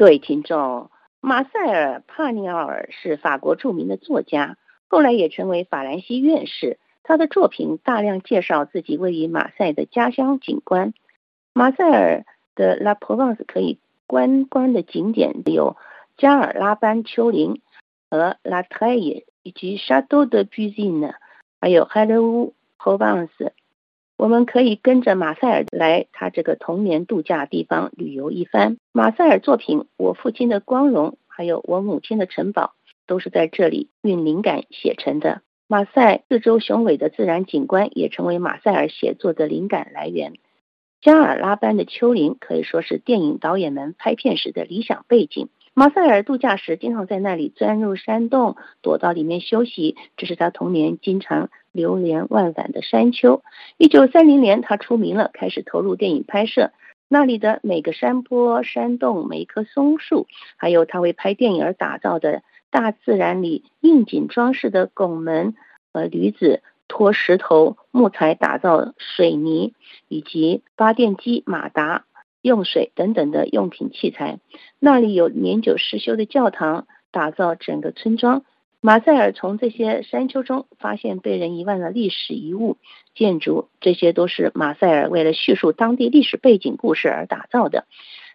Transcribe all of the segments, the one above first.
各位听众，马塞尔·帕尼奥尔是法国著名的作家，后来也成为法兰西院士。他的作品大量介绍自己位于马赛的家乡景观。马塞尔的拉普旺斯可以观光的景点有加尔拉班丘陵和拉特耶，以及沙多的布吉呢，还有海勒乌普旺斯。我们可以跟着马塞尔来他这个童年度假地方旅游一番。马塞尔作品《我父亲的光荣》还有《我母亲的城堡》都是在这里运灵感写成的。马赛四周雄伟的自然景观也成为马塞尔写作的灵感来源。加尔拉班的丘陵可以说是电影导演们拍片时的理想背景。马塞尔度假时经常在那里钻入山洞，躲到里面休息。这是他童年经常流连忘返的山丘。一九三零年，他出名了，开始投入电影拍摄。那里的每个山坡、山洞、每一棵松树，还有他为拍电影而打造的大自然里应景装饰的拱门和驴子拖石头、木材打造水泥，以及发电机、马达。用水等等的用品器材，那里有年久失修的教堂，打造整个村庄。马塞尔从这些山丘中发现被人遗忘的历史遗物、建筑，这些都是马塞尔为了叙述当地历史背景故事而打造的。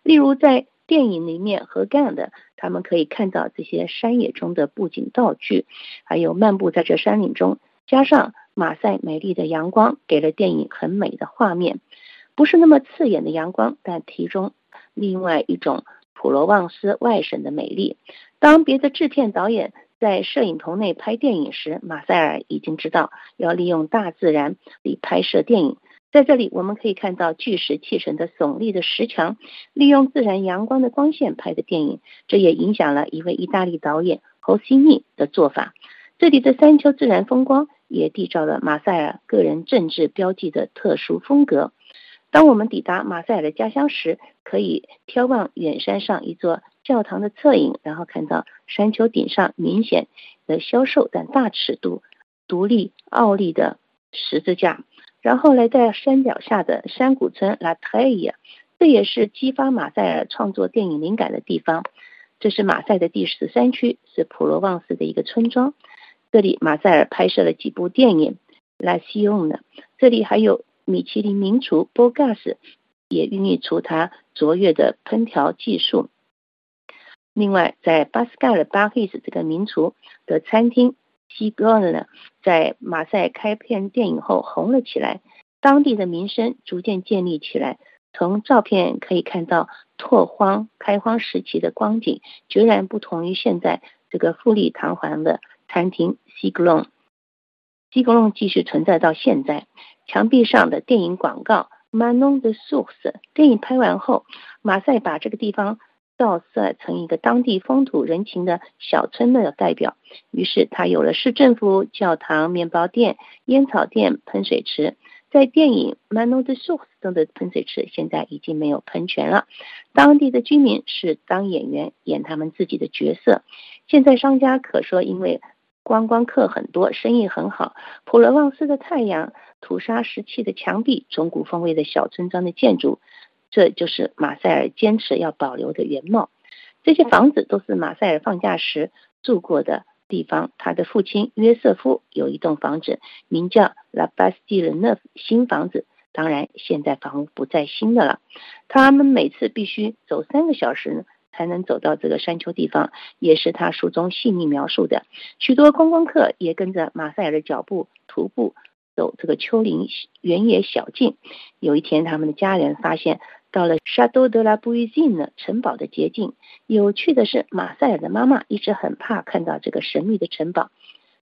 例如在电影里面和干的，他们可以看到这些山野中的布景道具，还有漫步在这山岭中，加上马赛美丽的阳光，给了电影很美的画面。不是那么刺眼的阳光，但其中另外一种普罗旺斯外省的美丽。当别的制片导演在摄影棚内拍电影时，马塞尔已经知道要利用大自然里拍摄电影。在这里，我们可以看到巨石砌成的耸立的石墙，利用自然阳光的光线拍的电影。这也影响了一位意大利导演侯西尼的做法。这里的山丘自然风光也缔造了马塞尔个人政治标记的特殊风格。当我们抵达马塞尔的家乡时，可以眺望远山上一座教堂的侧影，然后看到山丘顶上明显的消瘦但大尺度、独立傲立的十字架，然后来在山脚下的山谷村拉特耶，这也是激发马塞尔创作电影灵感的地方。这是马赛的第十三区，是普罗旺斯的一个村庄。这里马塞尔拍摄了几部电影，拉西翁呢？这里还有。米其林名厨波加斯也孕育出他卓越的烹调技术。另外，在巴斯盖尔巴赫斯这个名厨的餐厅西格呢，在马赛开片电影后红了起来，当地的名声逐渐建立起来。从照片可以看到，拓荒开荒时期的光景决然不同于现在这个富丽堂皇的餐厅西格隆。西格隆继续存在到现在。墙壁上的电影广告，Manon de Source。电影拍完后，马赛把这个地方造色成一个当地风土人情的小村的代表。于是，他有了市政府、教堂、面包店、烟草店、喷水池。在电影 Manon de Source 中的喷水池现在已经没有喷泉了。当地的居民是当演员演他们自己的角色。现在商家可说因为。观光客很多，生意很好。普罗旺斯的太阳，土沙石砌的墙壁，中古风味的小村庄的建筑，这就是马塞尔坚持要保留的原貌。这些房子都是马塞尔放假时住过的地方。他的父亲约瑟夫有一栋房子，名叫 La Bastille Neuf 新房子。当然，现在房屋不再新的了。他们每次必须走三个小时。才能走到这个山丘地方，也是他书中细腻描述的。许多观光客也跟着马塞尔的脚步徒步走这个丘陵原野小径。有一天，他们的家人发现到了沙多德拉布伊金的城堡的捷径。有趣的是，马塞尔的妈妈一直很怕看到这个神秘的城堡，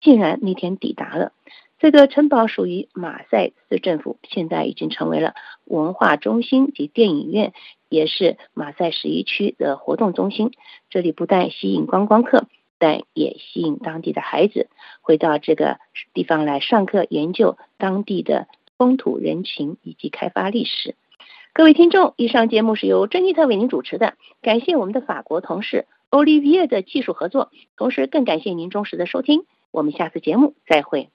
竟然那天抵达了。这个城堡属于马赛市政府，现在已经成为了文化中心及电影院，也是马赛十一区的活动中心。这里不但吸引观光客，但也吸引当地的孩子回到这个地方来上课，研究当地的风土人情以及开发历史。各位听众，以上节目是由珍妮特为您主持的，感谢我们的法国同事 Olivier 的技术合作，同时更感谢您忠实的收听。我们下次节目再会。